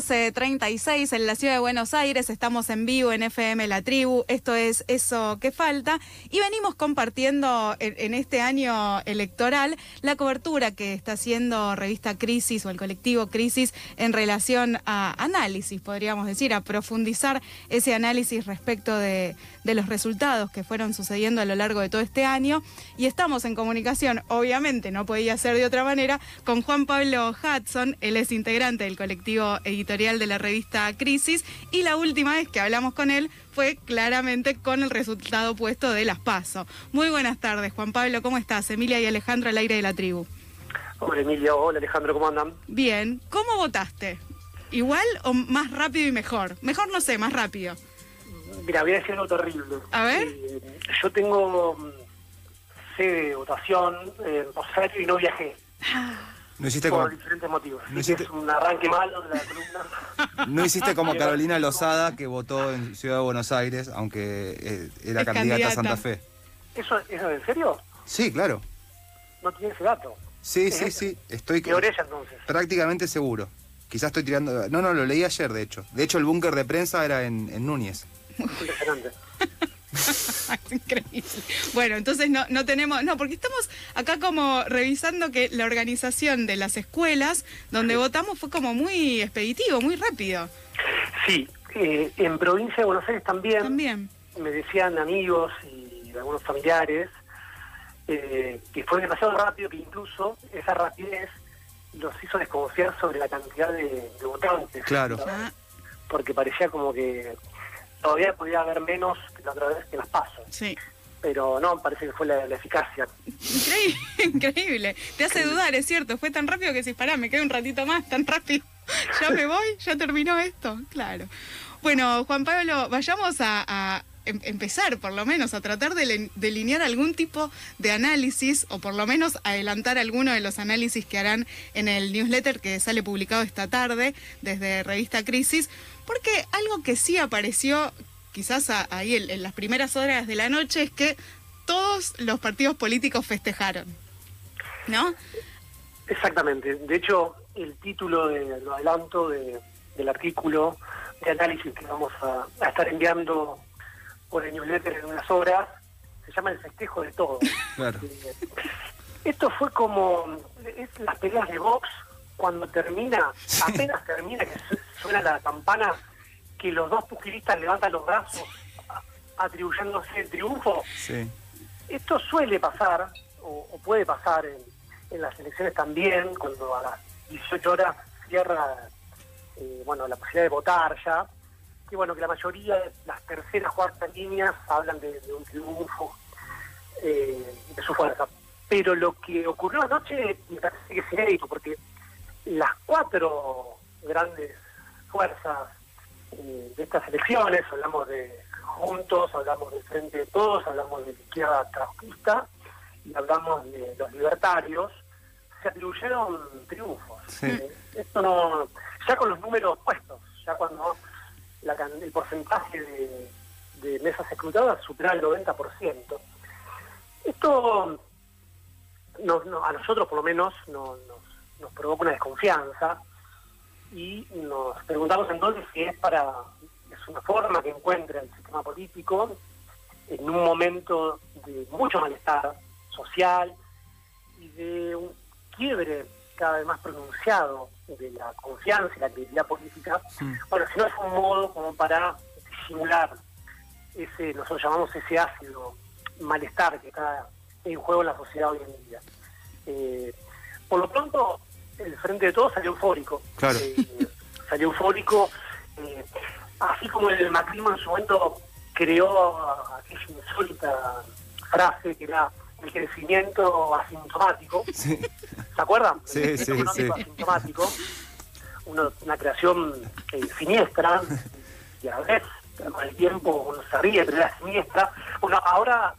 14.36 en la ciudad de Buenos Aires, estamos en vivo en FM La Tribu, esto es Eso que falta, y venimos compartiendo en, este año electoral la cobertura que está haciendo Revista Crisis o el colectivo Crisis en relación a análisis, podríamos decir, a profundizar ese análisis respecto de, de los resultados que fueron sucediendo a lo largo de todo este año, y estamos en comunicación, obviamente no podía ser de otra manera, con Juan Pablo Hudson, él es integrante del colectivo editorial de la revista Crisis y la última vez que hablamos con él fue claramente con el resultado puesto de las PASO. Muy buenas tardes, Juan Pablo, ¿cómo estás? Emilia y Alejandro al aire de la tribu. Hola Emilia, hola Alejandro, ¿cómo andan? Bien, ¿cómo votaste? ¿Igual o más rápido y mejor? Mejor no sé, más rápido. Mira, voy a decir algo terrible. A ver. Eh, yo tengo mm, sede de votación en Rosario y no viajé. No hiciste por diferentes motivos. No hiciste... Es un arranque malo de la columna. No hiciste como Carolina Lozada, que votó en Ciudad de Buenos Aires, aunque eh, era candidata, a Santa Fe. ¿Eso, ¿Eso en serio? Sí, claro. ¿No tiene ese dato? Sí, sí, sí. Estoy ¿Qué ella entonces? Prácticamente seguro. Quizás estoy tirando... No, no, lo leí ayer, de hecho. De hecho, el búnker de prensa era en, en Núñez. Impresionante. Increíble. Bueno, entonces no, no tenemos, no, porque estamos acá como revisando que la organización de las escuelas donde votamos fue como muy expeditivo, muy rápido. Sí, eh, en provincia de Buenos Aires también. También. Me decían amigos y algunos familiares eh, que fue demasiado rápido, que incluso esa rapidez los hizo desconfiar sobre la cantidad de, votantes. Claro. Porque parecía como que todavía podía haber menos que la otra vez que las paso. Sí. Pero no, parece que fue la, eficacia. Increíble, increíble. Te hace dudar, es cierto. Fue tan rápido que si pará, me quedo un ratito más, tan rápido. ya me voy, ya terminó esto. Claro. Bueno, Juan Pablo, vayamos a, em, empezar por lo menos a tratar de delinear algún tipo de análisis o por lo menos adelantar alguno de los análisis que harán en el newsletter que sale publicado esta tarde desde Revista Crisis porque algo que sí apareció quizás ahí en, las primeras horas de la noche es que todos los partidos políticos festejaron, ¿no? Exactamente. De hecho, el título de lo adelanto del artículo de análisis que vamos a, estar enviando por el newsletter en unas horas se llama El festejo de todo. Claro. Eh, esto fue como es las peleas de box cuando termina, apenas termina, que suena la campana, que los dos pugilistas levantan los brazos atribuyéndose el triunfo. Sí. Esto suele pasar, o, puede pasar en, las elecciones también, cuando a las 18 horas cierra eh, bueno, la posibilidad de votar ya, que bueno, que la mayoría de las terceras, cuartas líneas hablan de, un triunfo eh, de su fuerza. Pero lo que ocurrió anoche me parece que es inédito, porque las cuatro grandes fuerzas eh, de estas elecciones, hablamos de Juntos, hablamos del Frente de Todos, hablamos de la izquierda trotskista y hablamos de los libertarios, se atribuyeron triunfos. Eh, esto no, ya con los números puestos, ya cuando el porcentaje de, mesas escrutadas supera el 90%. Esto no, a nosotros por lo menos no, nos nos provoca una desconfianza y nos preguntamos entonces si es para es una forma que encuentra el sistema político en un momento de mucho malestar social y de un quiebre cada vez más pronunciado de la confianza y la credibilidad política, bueno, si no es un modo como para disimular ese, nosotros llamamos ese ácido malestar que está en juego en la sociedad hoy en día. Eh, por lo pronto, el Frente de Todos salió eufórico. Claro. Eh, salió eufórico, eh, así como el macrismo en su momento creó aquella insólita frase que era el crecimiento asintomático. ¿Se acuerdan? Sí, sí, sí. asintomático. una creación eh, siniestra y a la vez con el tiempo uno se ríe, pero era siniestra. Bueno, ahora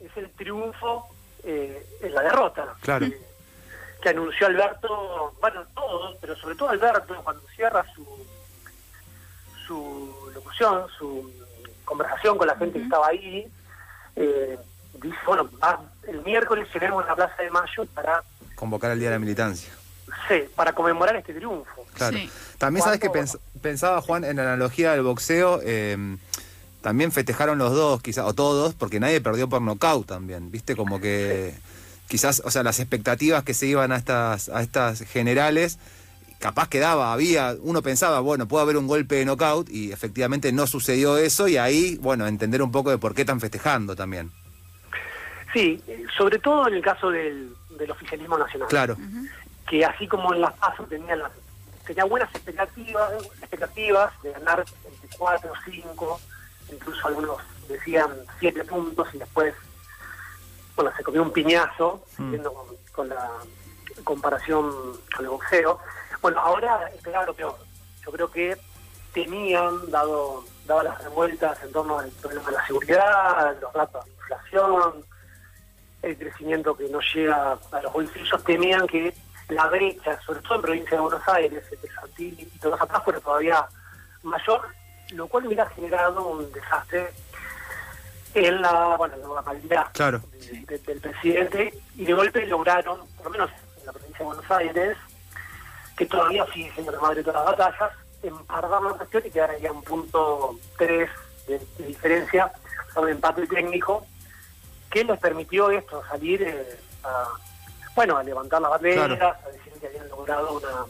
es el triunfo eh, en la derrota. Claro. Eh, que anunció Alberto, bueno, todos, pero sobre todo Alberto, cuando cierra su, su locución, su conversación con la gente que estaba ahí, eh, dice, bueno, el miércoles llegaremos a la Plaza de Mayo para... Convocar el Día de la Militancia. Sí, para conmemorar este triunfo. Claro. También sabes que pensaba, Juan, en la analogía del boxeo, eh, también festejaron los dos, quizás, o todos, porque nadie perdió por nocaut también, ¿viste? Como que quizás, o sea, las expectativas que se iban a estas, a estas generales, capaz quedaba, había, uno pensaba, bueno, puede haber un golpe de knockout, y efectivamente no sucedió eso, y ahí, bueno, entender un poco de por qué están festejando también. Sí, sobre todo en el caso del, oficialismo nacional. Claro. Que así como en las pasos tenía, las, tenía buenas expectativas, expectativas de ganar entre 4 o 5, incluso algunos decían 7 puntos y después bueno, se comió un piñazo, mm. con, la comparación con el boxeo. Bueno, ahora es claro peor. Yo creo que tenían, dado, dado las revueltas en torno al problema de la seguridad, los datos de inflación, el crecimiento que no llega a los bolsillos, temían que la brecha, sobre todo en provincia de Buenos Aires, entre Santil y todos atrás, fuera todavía mayor, lo cual hubiera generado un desastre en la, bueno, la normalidad del presidente y de golpe lograron, por lo menos en la provincia de Buenos Aires, que todavía sigue siendo la madre de todas las batallas, empardar la cuestión y quedar ya un punto 3 de, diferencia a un empate técnico que les permitió esto, salir eh, a, bueno, a levantar las banderas, a decir que habían logrado una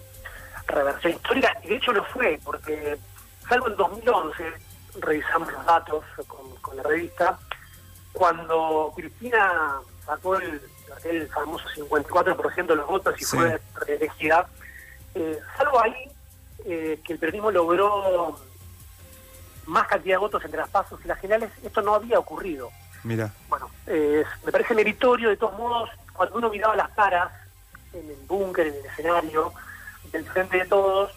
reversión histórica, y de hecho lo fue, porque salvo en 2011, revisamos los datos con, la revista, cuando Cristina sacó el, el famoso 54% de los votos y fue reelegida, eh, salvo ahí eh, que el periodismo logró más cantidad de votos entre las pasos y las generales, esto no había ocurrido. Mira. Bueno, me parece meritorio, de todos modos, cuando uno miraba las caras en el búnker, en el escenario, del frente de todos,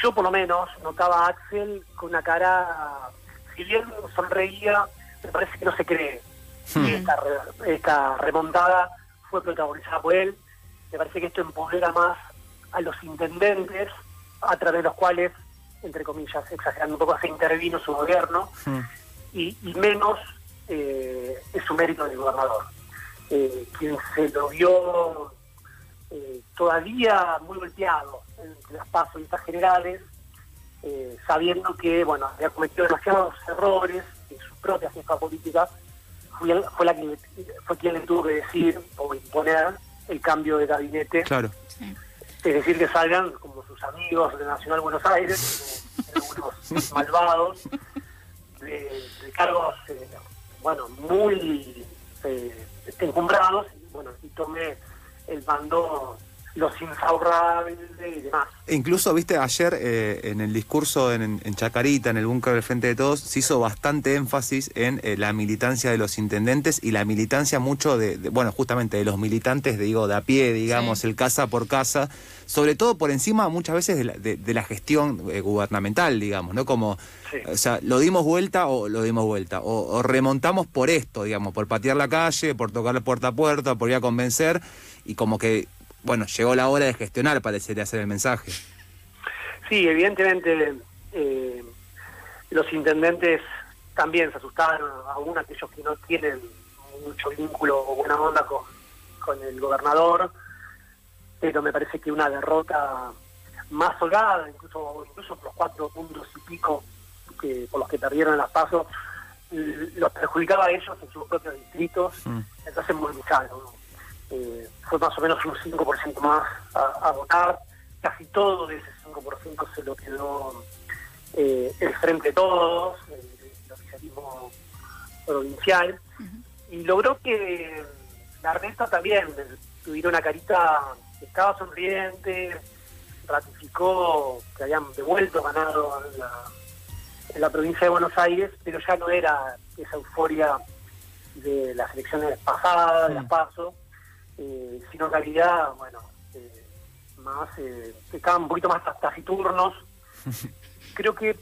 yo por lo menos notaba a Axel con una cara, si bien sonreía, me parece que no se cree. Hmm. Esta, esta, remontada fue protagonizada por él. Me parece que esto empodera más a los intendentes, a través de los cuales, entre comillas, exagerando un poco, se intervino su gobierno, hmm. y, menos eh, es su mérito del gobernador. Eh, quien se lo vio eh, todavía muy golpeado entre las pasos y estas generales, sabiendo que bueno había cometido demasiados errores en su propia jefa política, fue, fue, la que, fue quien le tuvo que decir o imponer el cambio de gabinete. Claro. Es decir, que salgan como sus amigos de Nacional Buenos Aires, algunos malvados, de, cargos, eh, bueno, muy encumbrados, bueno, y tome el mando los insaurables y demás. E incluso, viste, ayer eh, en el discurso en, Chacarita, en el búnker del Frente de Todos, se hizo bastante énfasis en eh, la militancia de los intendentes y la militancia mucho de, bueno, justamente de los militantes, digo, de a pie, digamos, el casa por casa, sobre todo por encima muchas veces de la, gestión eh, gubernamental, digamos, ¿no? Como, o sea, lo dimos vuelta o lo dimos vuelta, o, remontamos por esto, digamos, por patear la calle, por tocar puerta a puerta, por ir a convencer, y como que bueno, llegó la hora de gestionar, parecería hacer el mensaje. Sí, evidentemente eh, los intendentes también se asustaron, aún aquellos que no tienen mucho vínculo o buena onda con, con el gobernador, pero me parece que una derrota más holgada, incluso, incluso por los cuatro puntos y pico que, por los que perdieron las pasos, los perjudicaba a ellos en sus propios distritos, mm. entonces movilizaron. Eh, fue más o menos un 5% más a, votar. Casi todo de ese 5% se lo quedó eh, el Frente Todos, el, oficialismo provincial, y logró que la resta también tuviera una carita que estaba sonriente, ratificó que habían devuelto ganado en la, en la provincia de Buenos Aires, pero ya no era esa euforia de las elecciones pasadas, de las PASO, eh, sino en realidad, bueno, eh, más eh, estaban un poquito más taciturnos. creo que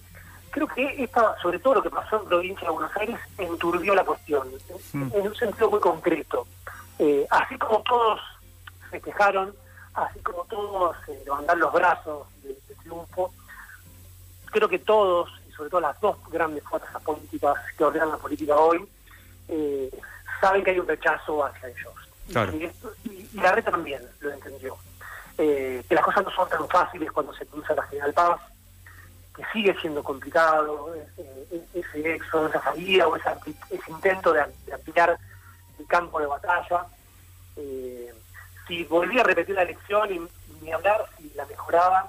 creo que esta, sobre todo lo que pasó en provincia de Buenos Aires, enturbió la cuestión, en, en un sentido muy concreto. Eh, así como todos festejaron, así como todos eh, levantaron los brazos de, de triunfo, creo que todos, y sobre todo las dos grandes fuerzas políticas que ordenan la política hoy, eh, saben que hay un rechazo hacia ellos. Claro. Y, esto- y- y la reta también lo entendió. Eh, que las cosas no son tan fáciles cuando se cruza la General Paz, que sigue siendo complicado eh, ese éxodo, esa salida o ese intento de, de ampliar el campo de batalla. Eh, si volvía a repetir la elección y ni hablar si la mejoraba,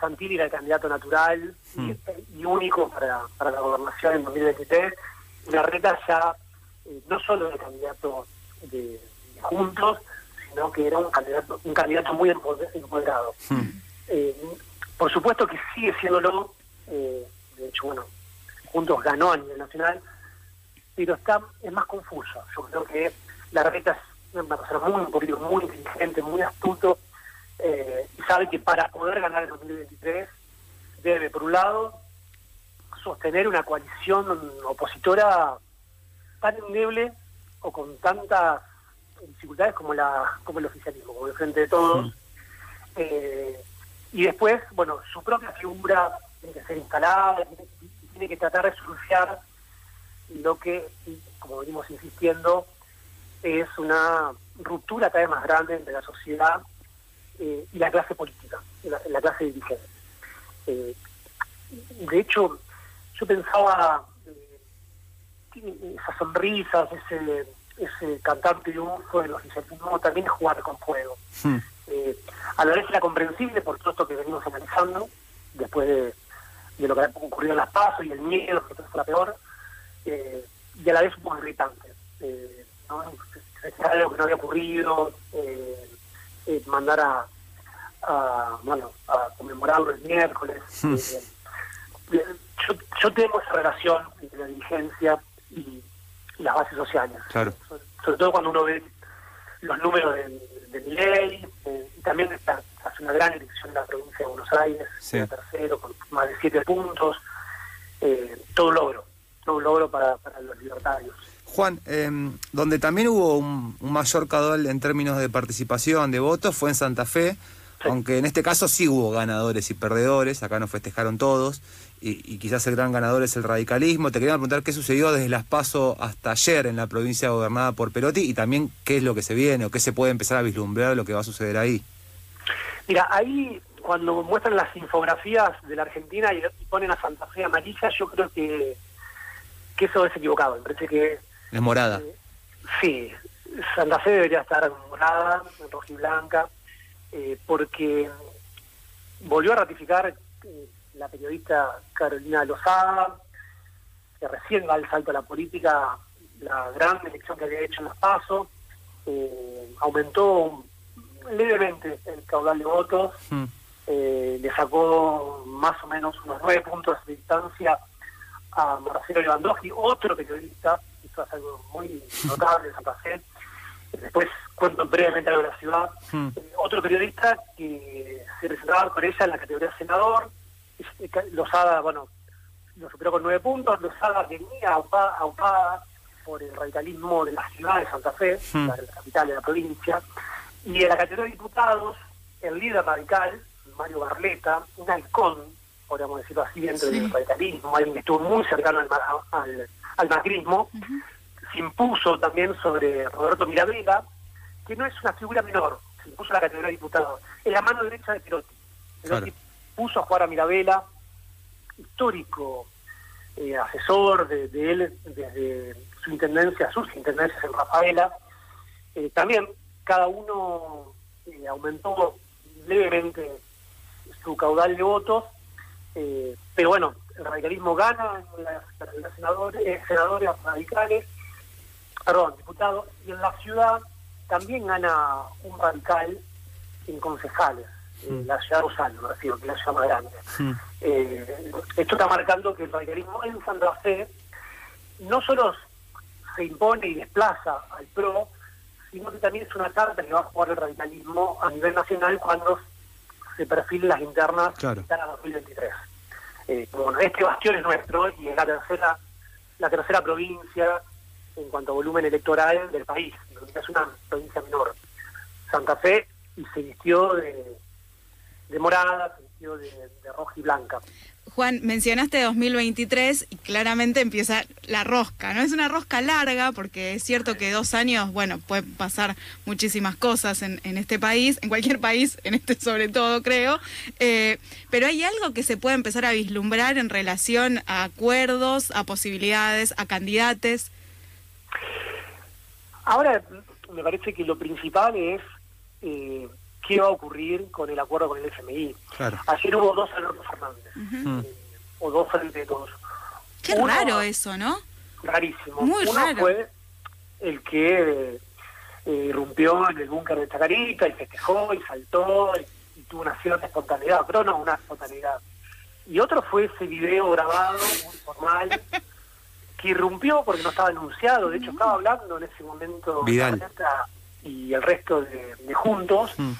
Santilli era el candidato natural y, y único para, para la gobernación en 2023. Y la reta ya eh, no solo era el candidato de Juntos, sino que era un candidato un candidato muy empoder- empoderado. Eh, por supuesto que sigue siéndolo, eh, de hecho, bueno, Juntos ganó a nivel nacional, pero está es más confuso. Yo creo que la reta es una persona muy, político muy inteligente, muy astuto, eh, y sabe que para poder ganar el 2023 debe, por un lado, sostener una coalición opositora tan endeble o con tantas dificultades como la como el oficialismo, como el Frente de Todos. Eh, y después, bueno, su propia figura tiene que ser instalada, tiene, que tratar de solucionar lo que, como venimos insistiendo, es una ruptura cada vez más grande entre la sociedad eh, y la clase política, la, la clase dirigente. Eh, de hecho, yo pensaba eh, esas sonrisas, ese, ese cantar triunfo del oficialismo también es jugar con fuego. Hmm. Eh, a la vez era comprensible por todo esto que venimos analizando, después de, de lo que ha ocurrido en las pasos y el miedo que fue la peor, eh, y a la vez un poco irritante. Eh, ¿no? Algo que no había ocurrido, eh, mandar a, a, bueno, a conmemorarlo el miércoles. eh, yo, yo temo esa relación entre la dirigencia y las bases sociales. Claro. Sobre, sobre todo cuando uno ve los números de, de mi ley, eh, y también está, hace una gran elección en la provincia de Buenos Aires, Sí. tercero, con más de siete puntos, eh, todo un logro, todo un logro para, para los libertarios. Juan, eh, donde también hubo un, un mayor caudal en términos de participación, de votos, fue en Santa Fe, Sí. aunque en este caso sí hubo ganadores y perdedores, acá nos festejaron todos, y, y quizás el gran ganador es el radicalismo. Te quería preguntar qué sucedió desde las PASO hasta ayer en la provincia gobernada por Perotti y también qué es lo que se viene o qué se puede empezar a vislumbrar lo que va a suceder ahí. Mira, ahí cuando muestran las infografías de la Argentina y, y ponen a Santa Fe amarilla, yo creo que, que eso es equivocado. Me parece que Es morada. Eh, sí, Santa Fe debería estar morada, roja y blanca, eh, porque volvió a ratificar eh, la periodista Carolina Lozada, que recién va al salto a la política, la gran elección que había hecho en las PASO, eh, aumentó levemente el caudal de votos, Hmm. eh, le sacó más o menos unos nueve puntos de distancia a Marcelo Lewandowski, otro periodista, esto es algo muy notable en Santa Fe. Después cuento brevemente algo de la ciudad. Hmm. Eh, otro periodista que se presentaba con ella en la categoría senador. Lozada, bueno, lo superó con nueve puntos. Lozada venía aupada, aupada por el radicalismo de la ciudad de Santa Fe, Hmm. la, la capital de la provincia. Y en la categoría de diputados, el líder radical, Mario Barleta, un halcón, podríamos decirlo así, dentro del radicalismo, alguien que estuvo muy cercano al, al, al macrismo, se impuso también sobre Roberto Mirabella, que no es una figura menor, se impuso la categoría de diputado, es la mano derecha de Perotti. Perotti Claro. Puso a jugar a Mirabella, histórico eh, asesor de, él desde su intendencia, sus intendencias en Rafaela. Eh, también cada uno eh, aumentó levemente su caudal de votos, pero bueno, el radicalismo gana en las senadores, senadores radicales, perdón, diputados, y en la ciudad también gana un radical en concejales, en la ciudad Rosario, que la ciudad más grande. Hmm. Eh, esto está marcando que el radicalismo en Santa Fe no solo se impone y desplaza al PRO, sino que también es una carta que va a jugar el radicalismo a nivel nacional cuando se perfilen las internas Claro. a 2023. Eh, bueno, este bastión es nuestro y es la tercera, la tercera provincia en cuanto a volumen electoral del país. Es una provincia menor. Santa Fe y se vistió de, de morada, de, de roja y blanca. Juan, mencionaste 2023 y claramente empieza la rosca, ¿no? Es una rosca larga porque es cierto que dos años, bueno, pueden pasar muchísimas cosas en, en este país, en cualquier país, en este sobre todo creo, eh, pero hay algo que se puede empezar a vislumbrar en relación a acuerdos, a posibilidades, a candidatos. Ahora me parece que lo principal es eh, qué va a ocurrir con el acuerdo con el FMI. Claro. Ayer hubo dos Alberto Fernández, Mm. eh, o dos frente de todos. Qué Uno- raro eso, ¿no? Rarísimo. Muy Uno raro. fue el que eh, irrumpió en el búnker de Chacarita y festejó y saltó y, y tuvo una cierta espontaneidad, pero no una espontaneidad. Y otro fue ese video grabado, muy formal, que irrumpió porque no estaba anunciado. De hecho, estaba hablando en ese momento Vidal. Y el resto de, de Juntos. Mm.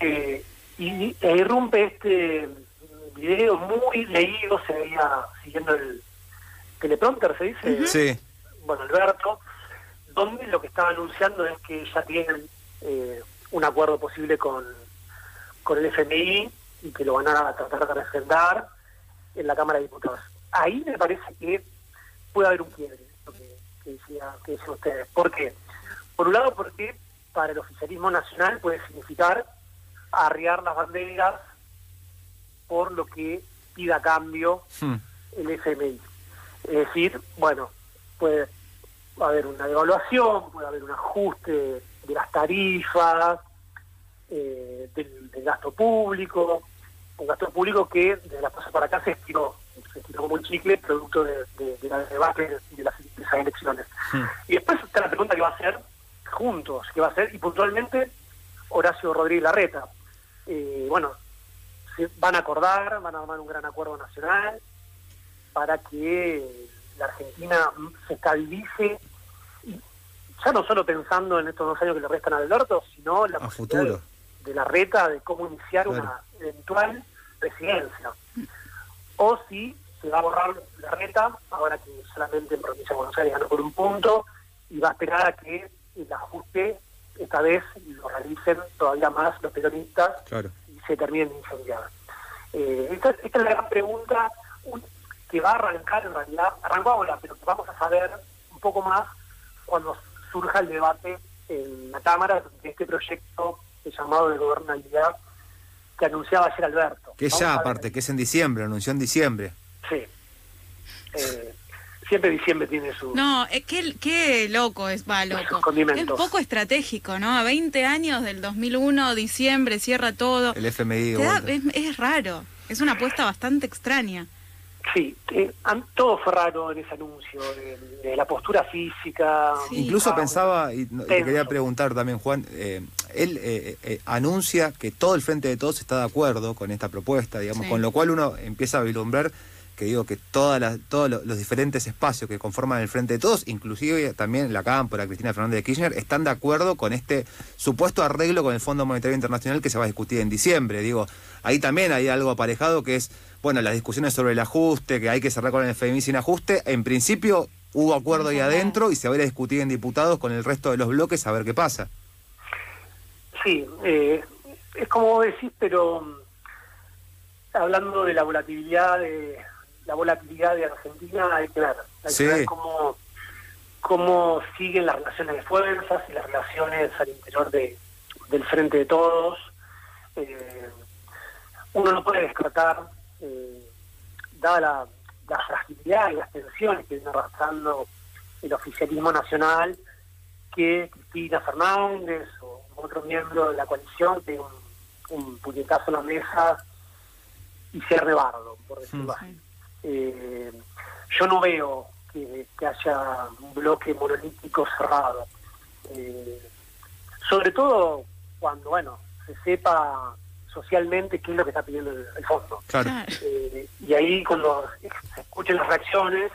Eh, y e irrumpe este video muy leído, se veía siguiendo el teleprompter, se dice, Sí. bueno, Alberto, donde lo que estaba anunciando es que ya tienen eh, un acuerdo posible con, con el FMI y que lo van a tratar de refrendar en la Cámara de Diputados. Ahí me parece que puede haber un quiebre, lo que, que decía, que decían ustedes. ¿Por qué? Por un lado, porque para el oficialismo nacional puede significar arriar las banderas por lo que pida cambio Mm. el FMI. Es decir, bueno, puede haber una devaluación, puede haber un ajuste de las tarifas, eh, del, del gasto público, un gasto público que desde la pasada para acá se estiró, se estiró como un chicle producto de, de, de la debate de, las, de esas elecciones. Mm. Y después está la pregunta que va a hacer juntos, que va a hacer, y puntualmente Horacio Rodríguez Larreta. Eh, bueno, se van a acordar, van a armar un gran acuerdo nacional para que la Argentina se estabilice, ya no solo pensando en estos dos años que le restan a Alberto, sino la A futuro. de la reta de cómo iniciar Claro. una eventual presidencia. O si se va a borrar la reta, ahora que solamente en provincia de Buenos Aires ganó por un punto, y va a esperar a que el ajuste esta vez lo realicen todavía más los peronistas Claro. y se terminen de incendiar. Eh, esta, esta es la gran pregunta un- que va a arrancar en realidad, arrancó ahora, pero que vamos a saber un poco más cuando surja el debate en la Cámara de este proyecto llamado de gobernabilidad que anunciaba ayer Alberto. Que ya aparte, que es en diciembre, anunció en diciembre. Sí. Eh, siempre diciembre tiene su... No, es que qué loco es, va loco. Es poco estratégico, ¿no? A 20 años del 2001, diciembre, cierra todo. El FMI. da- es, es raro, es una apuesta bastante extraña. Sí, eh, todo fue raro en ese anuncio, de, de la postura física. Sí. Incluso Ah, pensaba, y no- te quería preguntar también, Juan, eh, él eh, eh, anuncia que todo el Frente de Todos está de acuerdo con esta propuesta, digamos, Sí. con lo cual uno empieza a vislumbrar que digo que todas las, todos lo- los diferentes espacios que conforman el Frente de Todos, inclusive también la Cámpora, Cristina Fernández de Kirchner, están de acuerdo con este supuesto arreglo con el Fondo Monetario Internacional que se va a discutir en diciembre. Digo, ahí también hay algo aparejado que es, bueno, las discusiones sobre el ajuste, que hay que cerrar con el FMI sin ajuste. En principio hubo acuerdo ahí adentro y se va a ir a discutir en diputados con el resto de los bloques a ver qué pasa. Sí, eh, es como vos decís, pero mm, hablando de la volatilidad de la volatilidad de Argentina, hay que ver, hay Sí. que ver cómo, cómo siguen las relaciones de fuerzas y las relaciones al interior de, del frente de todos. Eh, uno no puede descartar, eh, dada la, la fragilidad y las tensiones que viene arrastrando el oficialismo nacional, que Cristina Fernández o otro miembro de la coalición tenga un, un puñetazo en la mesa y cierre bardo, por decirlo Mm. así. Eh, yo no veo que, que haya un bloque monolítico cerrado. Eh, sobre todo cuando, bueno, se sepa socialmente qué es lo que está pidiendo el, el fondo. Claro. Eh, y ahí cuando se escuchen las reacciones,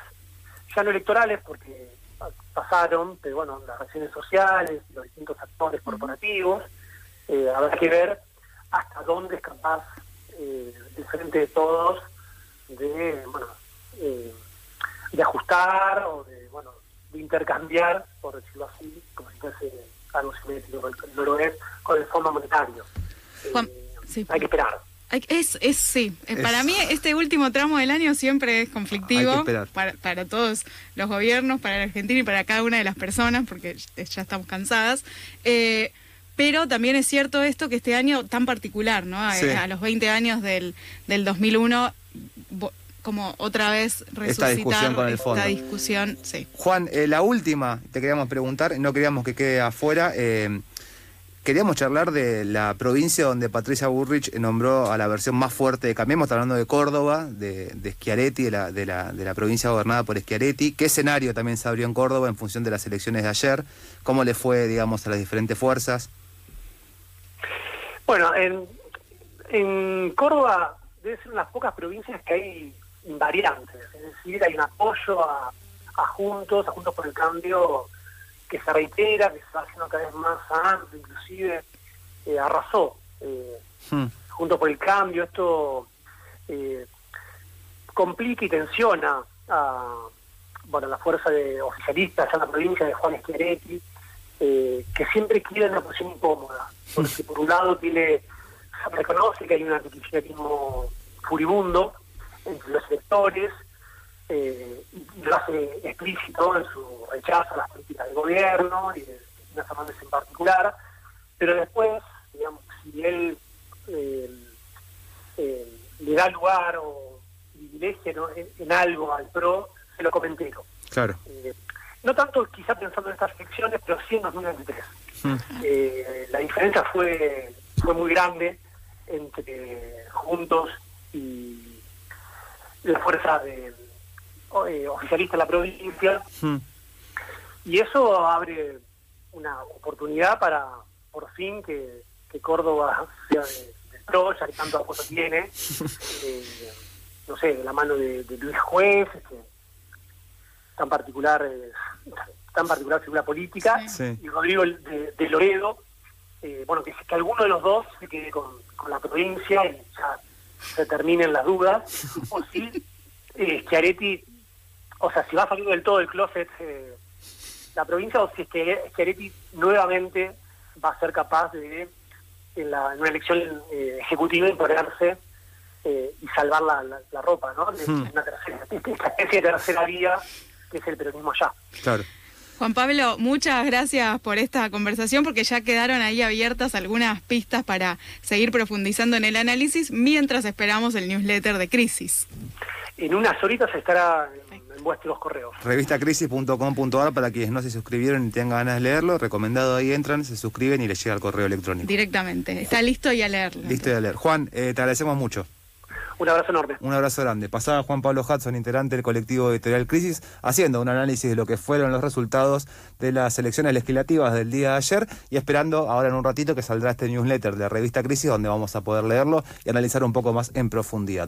ya no electorales porque pa- pasaron, pero bueno, las reacciones sociales, los distintos actores corporativos, eh, habrá que ver hasta dónde es capaz eh, el frente de todos de, bueno, eh, de ajustar o de, bueno, de intercambiar, por decirlo así, como si fuese algo simétrico, no lo es, con el Fondo Monetario. Juan, Eh, sí. Hay que esperar. Es, es sí. Eh, Es- Para mí este último tramo del año siempre es conflictivo Hay que esperar. para, para todos los gobiernos, para la Argentina y para cada una de las personas, porque ya estamos cansadas. Eh, pero también es cierto esto que este año tan particular, ¿no? A, Sí. a los 20 años del, del 2001, vo- como otra vez resucitar discusión con el esta fondo. discusión, sí. Juan, eh, la última, te queríamos preguntar, no queríamos que quede afuera. eh, queríamos charlar de la provincia donde Patricia Burrich nombró a la versión más fuerte de Cambiemos, está hablando de Córdoba, de, de Schiaretti, de la, de, la, de la provincia gobernada por Schiaretti. ¿Qué escenario también se abrió en Córdoba en función de las elecciones de ayer? ¿Cómo le fue, digamos, a las diferentes fuerzas? Bueno, en, en Córdoba debe ser una de las pocas provincias que hay invariantes, es decir, hay un apoyo a, a Juntos, a Juntos por el Cambio, que se reitera, que se va haciendo cada vez más amplio, inclusive eh, arrasó eh, Hmm, Juntos por el Cambio, esto eh, complica y tensiona a bueno, la fuerza de oficialistas en la provincia de Juan Schiaretti, eh, que siempre quiere una posición incómoda, porque por un lado tiene, reconoce que hay un antikirchnerismo furibundo entre los electores, eh, y lo hace explícito en su rechazo a las políticas del gobierno y de Cristina Fernández en particular, pero después, digamos, si él eh, eh, le da lugar o privilegia ¿no? en, en algo al PRO, se lo comentero. claro. Eh, no tanto quizá pensando en estas elecciones, pero sí en 2023. Hmm, Eh, la diferencia fue fue muy grande entre Juntos y la fuerza de, eh, oficialista en la provincia, hmm. y eso abre una oportunidad para, por fin, que, que Córdoba sea de, del PRO, ya que tanto apoyo tiene, eh, no sé, de la mano de, de Luis Juez, este, tan particular, eh, tan particular figura política, Sí. y Rodrigo de, de Loredo, eh, bueno, que, que alguno de los dos se quede con, con la provincia y ya se terminen las dudas, o si eh, Schiaretti, o sea, si va salir del todo del closet eh, la provincia, o si es que Schiaretti nuevamente va a ser capaz de, en, la, en una elección eh, ejecutiva, imponerse eh, y salvar la, la- la ropa, ¿no? De, Hmm. una tercera, esta especie de tercera vía que es el peronismo ya. Claro. Juan Pablo, muchas gracias por esta conversación porque ya quedaron ahí abiertas algunas pistas para seguir profundizando en el análisis mientras esperamos el newsletter de Crisis. En unas horitas estará en, vuestros correos. Revistacrisis.com.ar para quienes no se suscribieron y tengan ganas de leerlo, recomendado ahí entran, se suscriben y les llega el correo electrónico. Directamente. Está listo y a leerlo. Listo de leer. Juan, eh, te agradecemos mucho. Un abrazo enorme. Un abrazo grande. Pasaba Juan Pablo Hudson, integrante del colectivo editorial Crisis, haciendo un análisis de lo que fueron los resultados de las elecciones legislativas del día de ayer y esperando ahora en un ratito que saldrá este newsletter de la revista Crisis donde vamos a poder leerlo y analizar un poco más en profundidad.